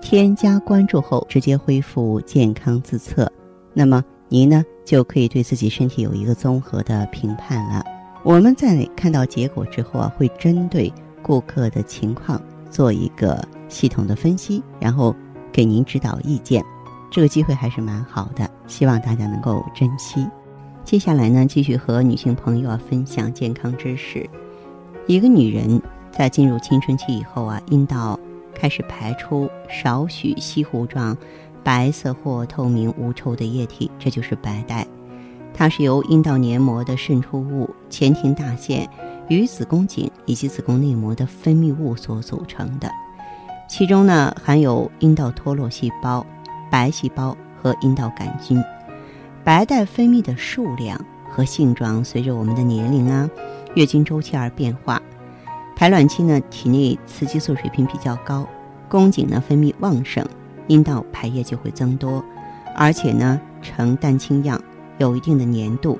添加关注后，直接恢复健康自测，那么您呢就可以对自己身体有一个综合的评判了。我们在看到结果之后啊，会针对顾客的情况做一个系统的分析，然后给您指导意见。这个机会还是蛮好的，希望大家能够珍惜。接下来呢，继续和女性朋友啊分享健康知识。一个女人在进入青春期以后啊，阴道。开始排出少许稀糊状、白色或透明无臭的液体，这就是白带。它是由阴道黏膜的渗出物、前庭大腺与子宫颈以及子宫内膜的分泌物所组成的。其中呢，含有阴道脱落细胞、白细胞和阴道杆菌。白带分泌的数量和性状随着我们的年龄啊、月经周期而变化。排卵期呢，体内雌激素水平比较高，宫颈呢分泌旺盛，阴道排液就会增多，而且呢呈蛋清样，有一定的粘度。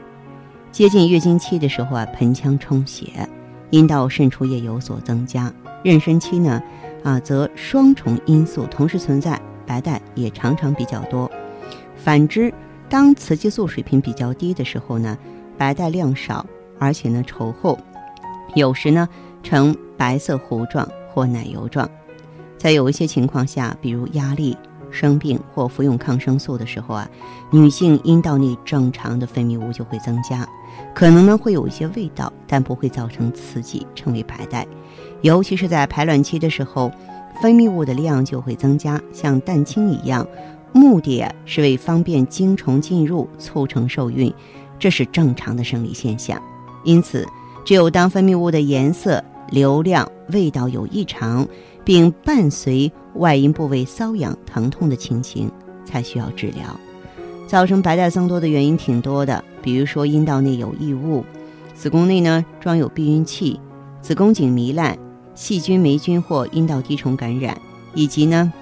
接近月经期的时候啊，盆腔充血，阴道渗出液有所增加。妊娠期呢，啊则双重因素同时存在，白带也常常比较多。反之，当雌激素水平比较低的时候呢，白带量少，而且呢稠厚，有时呢。呈白色糊状或奶油状，在有一些情况下，比如压力、生病或服用抗生素的时候啊，女性阴道内正常的分泌物就会增加，可能呢会有一些味道，但不会造成刺激，称为白带。尤其是在排卵期的时候，分泌物的量就会增加，像蛋清一样，目的是为方便精虫进入，促成受孕，这是正常的生理现象。因此，只有当分泌物的颜色。流量、味道有异常，并伴随外阴部位瘙痒、疼痛的情形，才需要治疗。造成白带增多的原因挺多的，比如说阴道内有异物，子宫内呢装有避孕器，子宫颈糜烂，细菌、霉菌或阴道滴虫感染，以及呢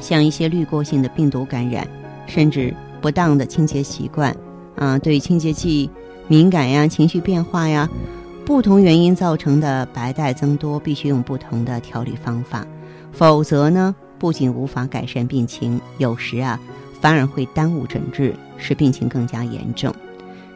像一些滤过性的病毒感染，甚至不当的清洁习惯，啊，对清洁剂敏感呀，情绪变化呀。不同原因造成的白带增多，必须用不同的调理方法，否则呢，不仅无法改善病情，有时啊，反而会耽误诊治，使病情更加严重。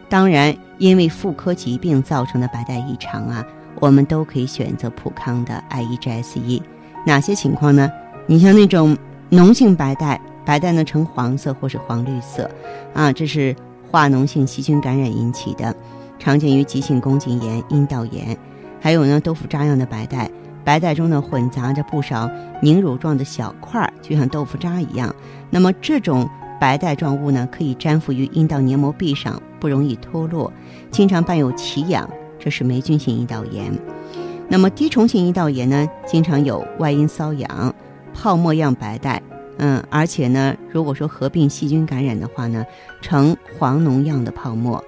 当然，因为妇科疾病造成的白带异常啊，我们都可以选择普康的 IEGS-E。哪些情况呢？你像那种脓性白带，白带呢呈黄色或是黄绿色，啊，这是化脓性细菌感染引起的。常见于急性宫颈炎、阴道炎，还有呢豆腐渣样的白带，白带中呢混杂着不少凝乳状的小块，就像豆腐渣一样。那么这种白带状物呢，可以粘附于阴道黏膜壁上，不容易脱落，经常伴有奇痒，这是霉菌性阴道炎。那么滴虫性阴道炎呢，经常有外阴瘙痒、泡沫样白带，嗯，而且呢，如果说合并细菌感染的话呢，呈黄脓样的泡沫。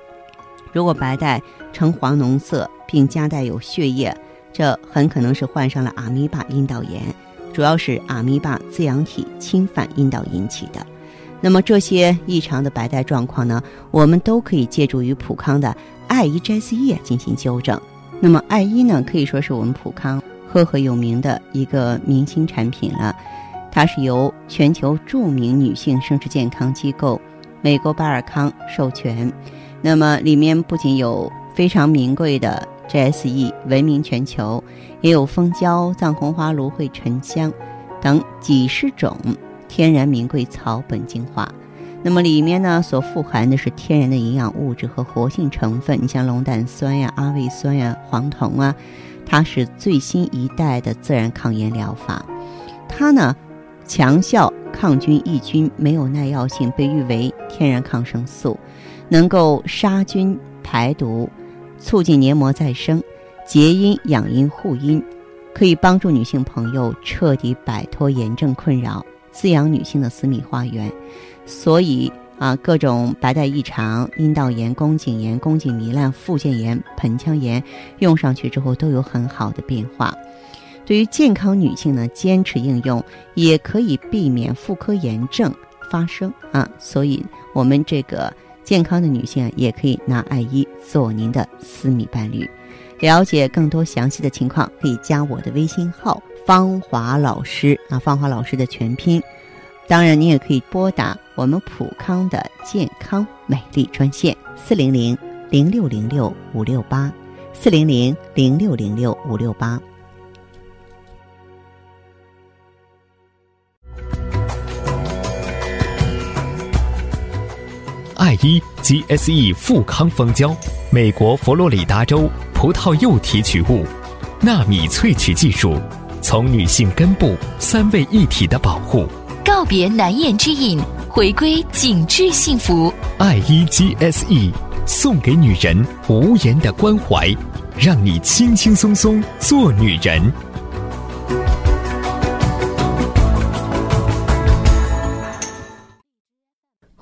如果白带呈黄脓色，并夹带有血液，这很可能是患上了阿米巴阴道炎，主要是阿米巴滋养体侵犯阴道引起的。那么这些异常的白带状况呢，我们都可以借助于普康的艾伊摘丝液进行纠正。那么艾伊呢，可以说是我们普康赫赫有名的一个明星产品了，它是由全球著名女性生殖健康机构美国巴尔康授权。那么里面不仅有非常名贵的 GSE，闻名全球，也有蜂胶、藏红花、芦荟、沉香等几十种天然名贵草本精华。那么里面呢所富含的是天然的营养物质和活性成分，你像龙胆酸呀、阿魏酸呀、黄酮啊，它是最新一代的自然抗炎疗法。它呢强效抗菌抑菌，没有耐药性，被誉为天然抗生素。能够杀菌排毒，促进黏膜再生，结阴养阴护阴，可以帮助女性朋友彻底摆脱炎症困扰，滋养女性的私密花园。所以啊，各种白带异常、阴道炎、宫颈炎、宫颈糜烂、附件炎、盆腔炎，用上去之后都有很好的变化。对于健康女性呢，坚持应用也可以避免妇科炎症发生啊。所以，我们这个健康的女性啊也可以拿爱伊做您的私密伴侣。了解更多详细的情况，可以加我的微信号“芳华老师”啊，芳华老师的全拼。当然，你也可以拨打我们普康的健康美丽专线四零零零六零六五六八四零零零六零六五六八。爱伊 GSE 富康蜂胶，美国佛罗里达州葡萄柚提取物，纳米萃取技术，从女性根部三位一体的保护。告别难言之隐，回归紧致幸福。爱伊 GSE 送给女人无言的关怀，让你轻轻松松做女人。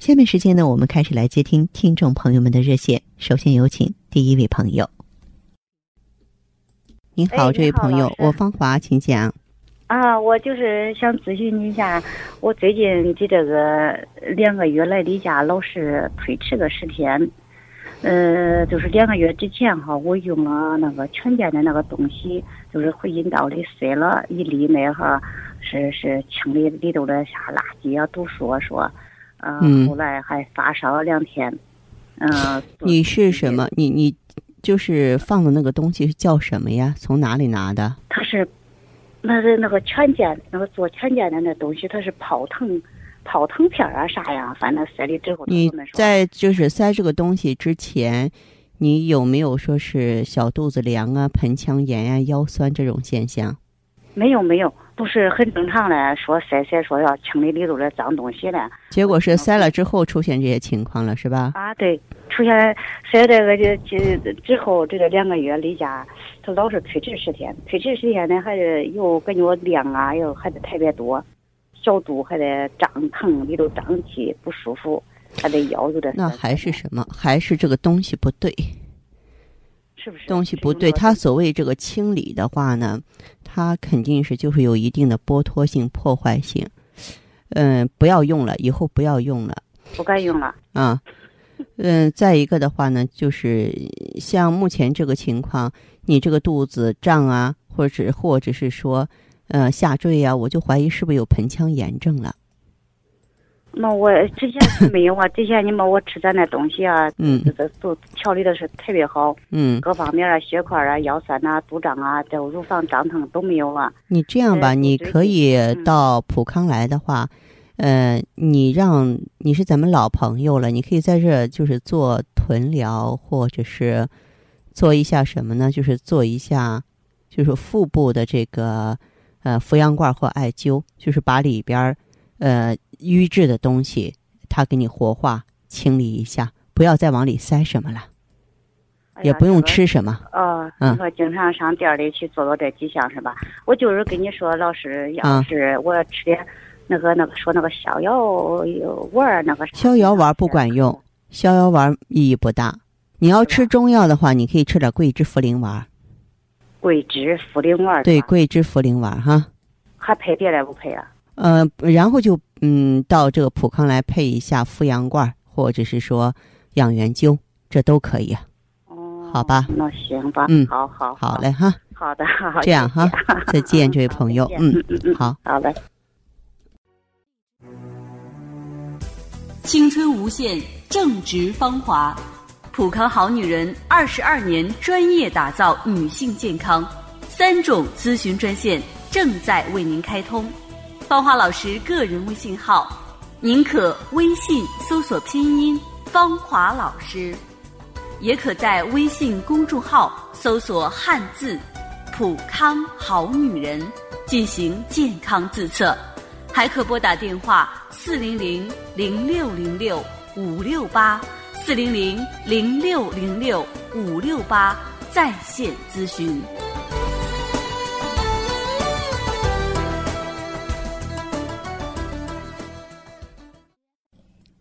下面时间呢，我们开始来接听听众朋友们的热线。首先有请第一位朋友。您好，这位朋友，我芳华，请讲。啊，我就是想咨询你一下，我最近的这个两个月来例假老是推迟个十天，呃，就是两个月之前哈，我用了那个全健的那个东西，就是回阴道里塞了一粒那哈，是是清理里头的啥垃圾啊、毒素啊说，嗯，后来还发烧了两天，嗯，你是什么？你你就是放的那个东西是叫什么呀？从哪里拿的？它是。那是那个全健，那个做全健的那东西，它是泡腾，泡腾片啊啥呀？反正塞里之后，你在就是塞这个东西之前，你有没有说是小肚子凉啊、盆腔炎啊、腰酸这种现象？没有没有，都是很正常的。说塞塞说要清理里头的脏东西的。结果是塞了之后出现这些情况了，是吧？啊，对，出现塞这个就就之后这个两个月例假。他老是推迟十天，推迟十天呢，还是又感觉量啊，又还得特别多，小肚还得胀疼，里头胀气不舒服，还得腰有点。那还是什么？还是这个东西不对？是不是？东西不对。他所谓这个清理的话呢，他肯定是就是有一定的剥脱性、破坏性。嗯，不要用了，以后不要用了。不该用了。啊。嗯，再一个的话呢，就是像目前这个情况，你这个肚子胀啊，或者或者是说，呃，下坠啊，我就怀疑是不是有盆腔炎症了。那我之前是没有啊，之前你们我吃咱那东西啊，嗯，这都调理的是特别好，嗯，各方面啊，血块啊，腰酸呐，肚胀啊，这乳房胀疼都没有了。你这样吧，你可以到普康来的话。呃，你让你是咱们老朋友了，你可以在这就是做臀疗，或者是做一下什么呢？就是做一下，就是腹部的这个呃扶阳罐或艾灸，就是把里边呃瘀滞的东西，它给你活化清理一下，不要再往里塞什么了，也不用吃什么。哦，你说经常上店里去做做这几项是吧？我就是跟你说，老师，要是我要吃点。那个那个说那个逍遥丸那个逍遥丸不管用，逍遥丸意义不大。你要吃中药的话，你可以吃点桂枝茯苓丸。桂枝茯苓丸对，桂枝茯苓丸哈。还配别的不配啊？呃，然后就嗯，到这个普康来配一下复阳罐，或者是说养元灸，这都可以。哦，好吧。那行吧。嗯，好好好嘞哈。好的，好。这样哈，再见，这位朋友。嗯嗯嗯，好，好嘞。青春无限，正值芳华。普康好女人二十二年专业打造女性健康，三种咨询专线正在为您开通。芳华老师个人微信号：您可微信搜索拼音“芳华老师”，也可在微信公众号搜索汉字“普康好女人”进行健康自测，还可拨打电话四零零零六零六五六八四零零零六零六五六八在线咨询。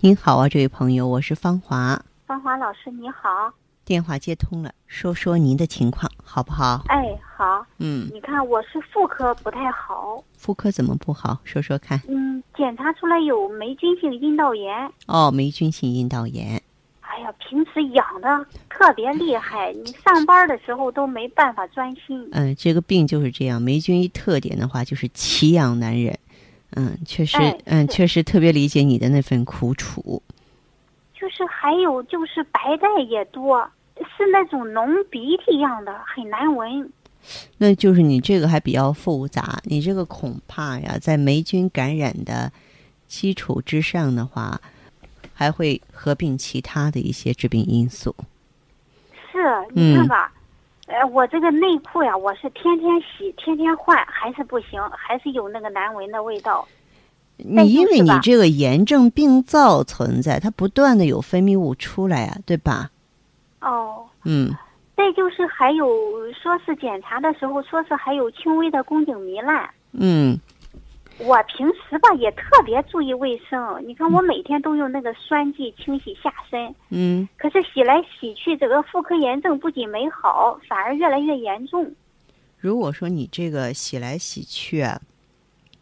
您好啊，这位朋友，我是芳华。芳华老师你好，电话接通了，说说您的情况好不好？哎，好，嗯，你看我是妇科不太好，妇科怎么不好？说说看。嗯，检查出来有霉菌性阴道炎。哦，霉菌性阴道炎。哎呀，平时痒的特别厉害，你上班的时候都没办法专心。嗯，这个病就是这样，霉菌一特点的话就是奇痒难忍。嗯，确实，哎嗯，确实特别理解你的那份苦楚。就是还有就是白带也多，是那种浓鼻涕样的，很难闻。那就是你这个还比较复杂，你这个恐怕呀，在霉菌感染的基础之上的话，还会合并其他的一些致病因素。是，你看嗯吧，呃，我这个内裤呀，我是天天洗，天天换，还是不行，还是有那个难闻的味道。那你因为你这个炎症病灶存在，它不断的有分泌物出来啊，对吧？哦。嗯，再就是还有说是检查的时候说是还有轻微的宫颈糜烂。嗯，我平时吧也特别注意卫生，你看我每天都用那个酸剂清洗下身，嗯，可是洗来洗去，这个妇科炎症不仅没好，反而越来越严重。如果说你这个洗来洗去啊，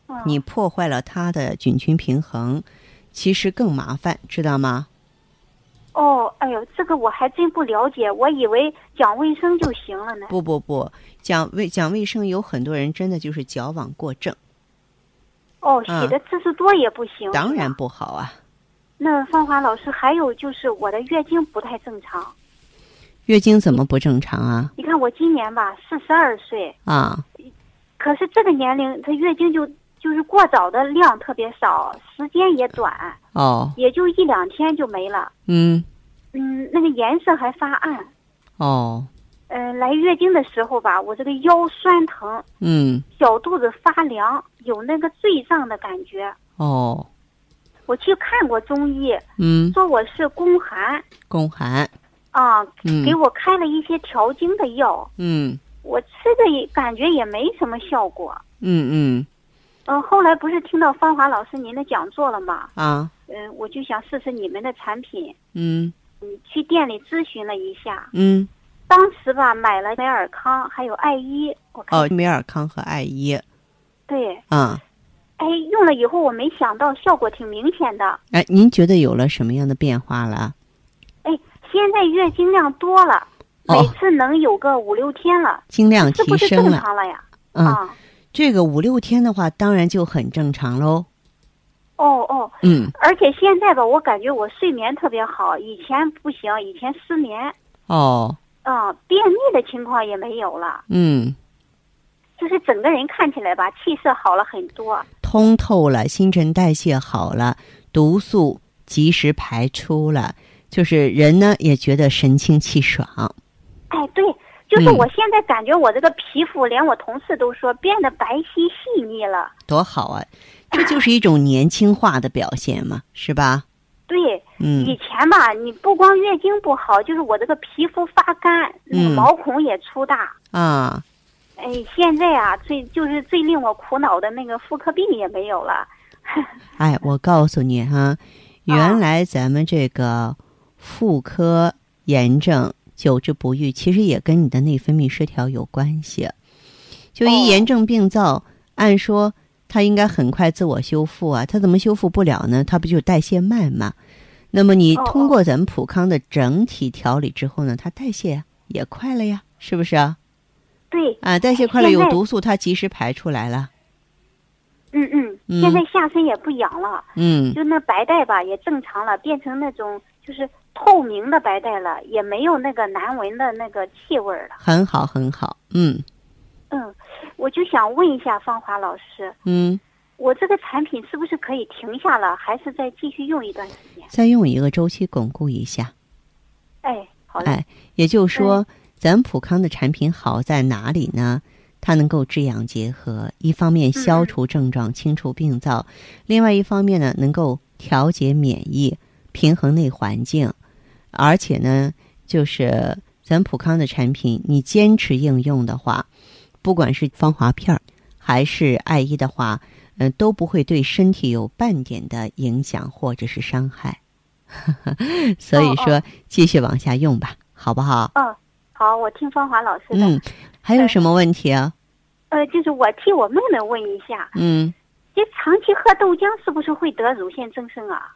嗯、你破坏了它的菌群平衡，其实更麻烦，知道吗？哦，哎呦，这个我还真不了解，我以为讲卫生就行了呢。不不不，讲卫讲卫生，有很多人真的就是矫枉过正，哦，洗的次数多也不行。嗯当然。不好啊。那芳华老师，还有就是我的月经不太正常。月经怎么不正常啊？你看我今年吧四十二岁，啊，可是这个年龄，她月经就就是过早的量特别少，时间也短，哦，也就一两天就没了。嗯，嗯，那个颜色还发暗。哦，嗯、来月经的时候吧，我这个腰酸疼，嗯，小肚子发凉，有那个坠胀的感觉。哦，我去看过中医，嗯，说我是宫寒。宫寒，啊，嗯。给我开了一些调经的药，嗯。我吃的也感觉也没什么效果。嗯嗯。嗯，后来不是听到芳华老师您的讲座了吗？啊，嗯，我就想试试你们的产品。嗯。嗯，去店里咨询了一下，嗯，当时吧买了美尔康还有艾依，我看、哦，美尔康和艾依，对，啊，哎，用了以后我没想到效果挺明显的。哎，您觉得有了什么样的变化了？哎，现在月经量多了，哦。每次能有个五六天了，经量提是不是正升了，常了呀？嗯，啊，这个五六天的话，当然就很正常喽。哦哦，嗯，而且现在吧，我感觉我睡眠特别好，以前不行，以前失眠，哦，嗯，便秘的情况也没有了，嗯，就是整个人看起来吧，气色好了很多。通透了，新陈代谢好了，毒素及时排出了，就是人呢也觉得神清气爽。哎，对，就是嗯我现在感觉我这个皮肤，连我同事都说变得白皙细腻了。多好啊！这就是一种年轻化的表现嘛，是吧？对，嗯以前吧，你不光月经不好，就是我这个皮肤发干，那个嗯毛孔也粗大。啊，哎，现在啊，最就是最令我苦恼的那个妇科病也没有了。哎，我告诉你哈，原来咱们这个妇科炎症久治不愈，其实也跟你的内分泌失调有关系。就哦一炎症病灶，按说它应该很快自我修复啊，它怎么修复不了呢？它不就代谢慢吗？那么你哦通过咱们普康的整体调理之后呢，它代谢也快了呀，是不是啊？对，啊，代谢快了，有毒素它及时排出来了。嗯嗯，嗯现在下身也不痒了，嗯就那白带吧也正常了，变成那种就是透明的白带了，也没有那个难闻的那个气味儿了。很好，很好。嗯嗯，我就想问一下芳华老师，嗯，我这个产品是不是可以停下了，还是再继续用一段时间？再用一个周期巩固一下。哎，好嘞，哎，也就是说，咱普康的产品好在哪里呢？它能够治养结合，一方面消除症状、清除病灶，另外一方面呢，能够调节免疫、平衡内环境，而且呢，就是咱普康的产品，你坚持应用的话，不管是芳华片儿还是艾依的话，嗯、都不会对身体有半点的影响或者是伤害。所以哦说，继续往下用吧，好不好？嗯，好，我听芳华老师的。嗯，还有什么问题啊？呃，就是我替我妹妹问一下，嗯这长期喝豆浆是不是会得乳腺增生啊？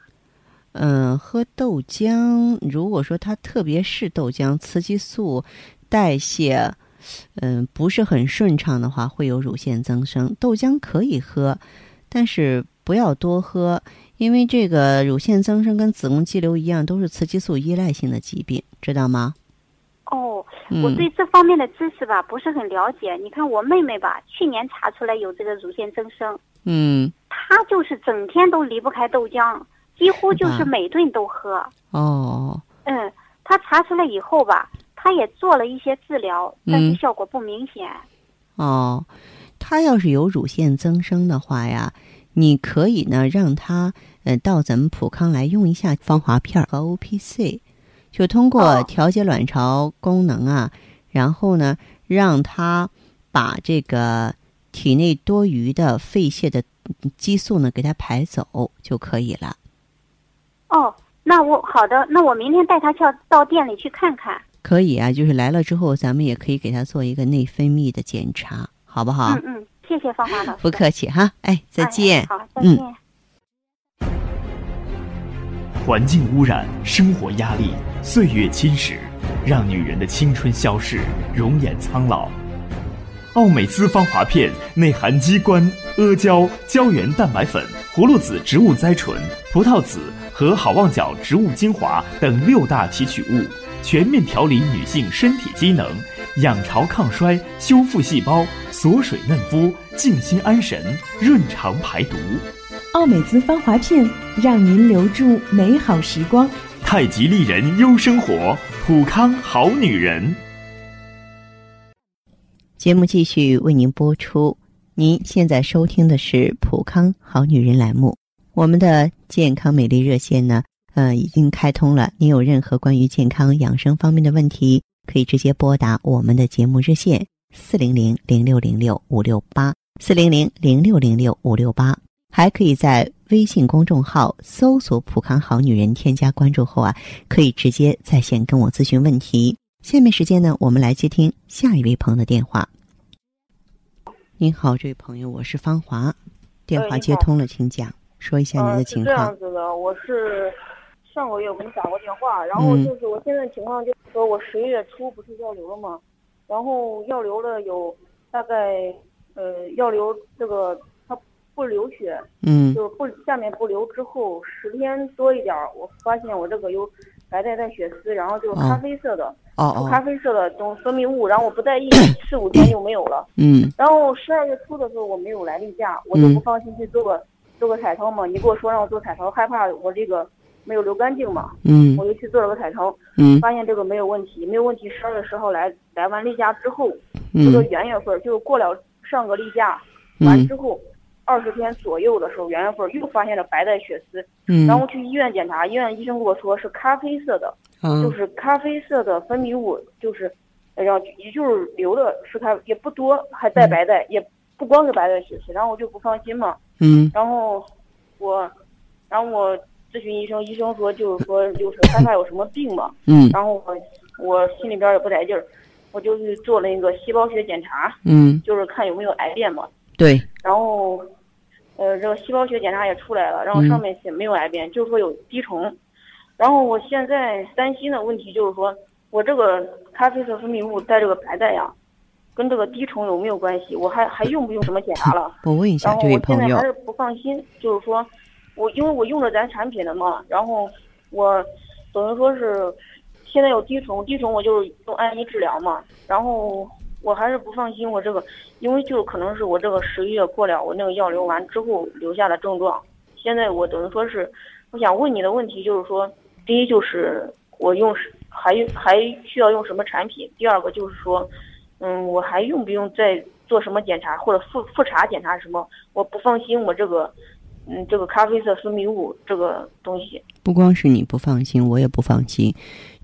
嗯、喝豆浆，如果说它特别是豆浆，雌激素代谢嗯、不是很顺畅的话，会有乳腺增生。豆浆可以喝，但是不要多喝，因为这个乳腺增生跟子宫肌瘤一样，都是雌激素依赖性的疾病，知道吗？哦，嗯我对这方面的知识吧不是很了解。你看我妹妹吧，去年查出来有这个乳腺增生，嗯，她就是整天都离不开豆浆，几乎就是每顿都喝。哦，嗯，她查出来以后吧，她也做了一些治疗，但是嗯效果不明显。哦，他要是有乳腺增生的话呀，你可以呢让他呃到咱们普康来用一下芳华片儿和 O P C，就通过哦调节卵巢功能啊，然后呢让他把这个体内多余的废泄的激素呢给它排走就可以了。哦，那我好的，那我明天带他去到店里去看看。可以啊，就是来了之后，咱们也可以给他做一个内分泌的检查，好不好？嗯嗯，谢谢芳华老师。不客气哈，哎，再见。哎好，再嗯见。环境污染、生活压力、岁月侵蚀，让女人的青春消逝，容颜苍老。奥美姿芳华片内含鸡冠、阿胶、胶原蛋白粉、葫芦籽植物甾醇、葡萄籽和好望角植物精华等六大提取物，全面调理女性身体机能，养巢抗衰，修复细胞，锁水嫩肤，静心安神，润肠排毒。奥美姿芳华片，让您留住美好时光。太极丽人优生活，普康好女人。节目继续为您播出。您现在收听的是普康好女人栏目，我们的健康美丽热线呢，呃，已经开通了。您有任何关于健康养生方面的问题，可以直接拨打我们的节目热线四零零零六零六五六八四零零零六零六五六八，还可以在微信公众号搜索“普康好女人”，添加关注后啊，可以直接在线跟我咨询问题。下面时间呢，我们来接听下一位朋友的电话。您好，这位朋友，我是芳华，电话接通了，请讲，说一下您呃，的情况是这样。子的，我是上个月我给你打过电话，然后嗯就是我现在情况就是说我十一月初不是要流了吗？然后要流了有大概呃要流这个它不流血，嗯就是不下面不流之后十天多一点儿，我发现我这个有白带带血丝，然后就是咖啡色的，哦哦，咖啡色的东分泌物，然后我不在意，四五天就没有了。嗯然后十二月初的时候我没有来例假，我就嗯不放心去做个、做个彩超嘛。你跟我说让我做彩超，害怕我这个没有流干净嘛，嗯。我就去做了个彩超，嗯。发现这个没有问题，没有问题。十二月十号来来完例假之后，这个嗯元月份就过了上个例假完嗯之后，二十天左右的时候，元月份又发现了白带血丝，嗯，然后去医院检查，医院医生跟我说是咖啡色的，就嗯是咖啡色的分泌物，就是，呃然后也就是流的是咖也不多，还带白带，也不光是白带血丝，然后我就不放心嘛，嗯。然后我，然后我咨询医生，医生说就是说就是害怕有什么病嘛，嗯然后我我心里边也不得劲儿，我就去做了一个细胞学检查，嗯，就是看有没有癌变嘛，对，然后呃，这个细胞学检查也出来了，然后上面写没有癌变，就是说有滴虫。然后我现在担心的问题就是说，我这个咖啡色分泌物在这个白带呀，跟这个滴虫有没有关系？我还还用不用什么检查了？我问一下这位朋友。然后我现在还是不放心，就是说，我因为我用了咱产品的嘛，然后我等于说是现在有滴虫，滴虫我就是用安一治疗嘛，然后我还是不放心我这个，因为就可能是我这个十一月过了，我那个药流完之后留下的症状。现在我等于说是，我想问你的问题就是说。第一就是我用还还需要用什么产品？第二个就是说，嗯，我还用不用再做什么检查或者复复查检查什么？我不放心我这个，嗯，这个咖啡色分泌物这个东西。不光是你不放心，我也不放心。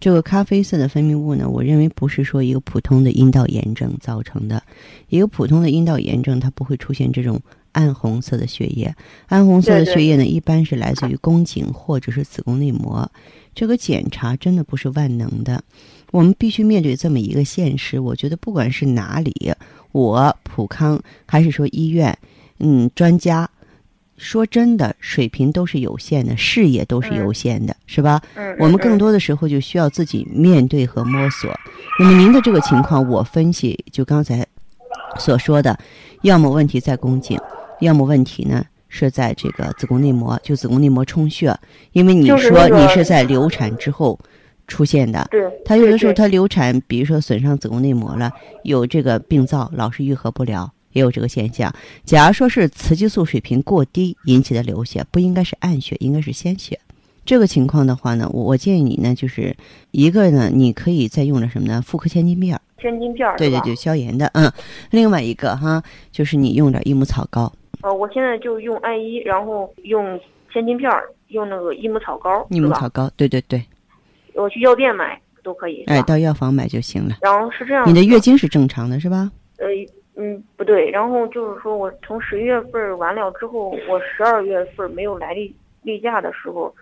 这个咖啡色的分泌物呢，我认为不是说一个普通的阴道炎症造成的。一个普通的阴道炎症，它不会出现这种暗红色的血液。暗红色的血液呢，一般是来自于宫颈或者是子宫内膜。这个检查真的不是万能的，我们必须面对这么一个现实。我觉得不管是哪里，我普康还是说医院，嗯，专家。说真的，水平都是有限的，视野都是有限的，是吧？嗯，我们更多的时候就需要自己面对和摸索。那么您的这个情况，我分析就刚才所说的，要么问题在宫颈，要么问题呢是在这个子宫内膜，就子宫内膜充血。因为你说你是在流产之后出现的，对，它有的时候它流产，比如说损伤子宫内膜了，有这个病灶，老是愈合不了。也有这个现象。假如说是雌激素水平过低引起的流血，不应该是暗血，应该是鲜血。这个情况的话呢，我我建议你呢，就是一个呢，你可以再用着什么呢？妇科千金片儿。千金片儿。对对对，消炎的。嗯。另外一个哈，就是你用点益母草膏。呃，我现在就用艾依，然后用千金片儿，用那个益母草膏。益母草膏，对对对。我去药店买都可以。哎，到药房买就行了。然后是这样。你的月经是正常的，是吧？呃。嗯，不对。然后就是说，我从十一月份完了之后，我十二月份没有来例例假的时候，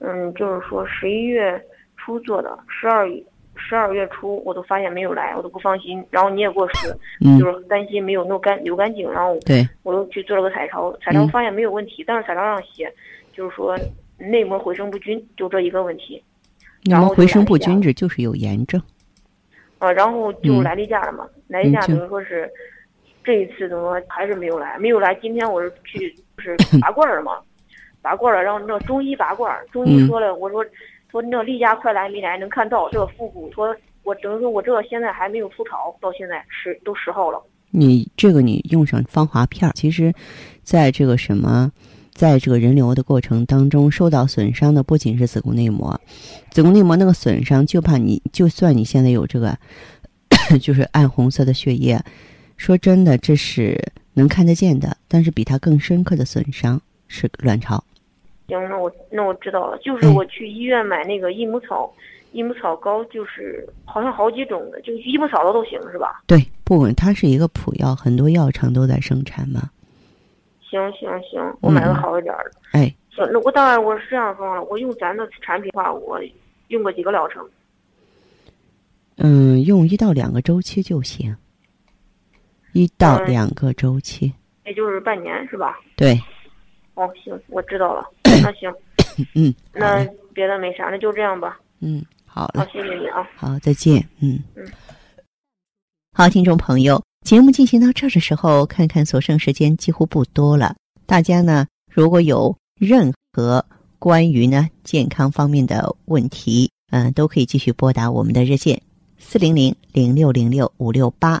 嗯，就是说十一月初做的，十二十二月初我都发现没有来，我都不放心。然后你也给我说，就是担心没有弄干流干净。然后对，我又去做了个彩超，彩超发现没有问题，但是彩超上写就是说内膜回声不均，就这一个问题。内膜回声不均质就是有炎症。啊，然后就来例假了嘛，来例假等于说是。这一次怎么还是没有来？没有来。今天我是去 就是拔罐儿嘛，拔罐儿了，然后那中医拔罐儿，中医说了，我说说那例假快来没来？能看到这个腹部，说我等于说我这个现在还没有出潮，到现在十都十号了。你这个你用上芳华片儿，其实，在这个什么，在这个人流的过程当中，受到损伤的不仅是子宫内膜，子宫内膜那个损伤，就怕你就算你现在有这个，就是暗红色的血液。说真的，这是能看得见的，但是比它更深刻的损伤是卵巢。行，那我那我知道了，就是我去医院买那个益母草，益母草膏，就是好像好几种的，就益母草的都行，是吧？对，不管它是一个普药，很多药厂都在生产嘛。行行行，我买个好一点的。哎，行，那我当然我是这样说了，我用咱的产品的话，我用过几个疗程？嗯，用一到两个周期就行。一到两个周期，也就是半年是吧？对。哦，行，我知道了。那行，嗯，那别的没啥，那就这样吧。嗯，好了。好，谢谢你啊。好，再见。嗯嗯。好，听众朋友，节目进行到这的时候，看看所剩时间几乎不多了。大家呢，如果有任何关于呢健康方面的问题，嗯，都可以继续拨打我们的热线四零零零六零六五六八。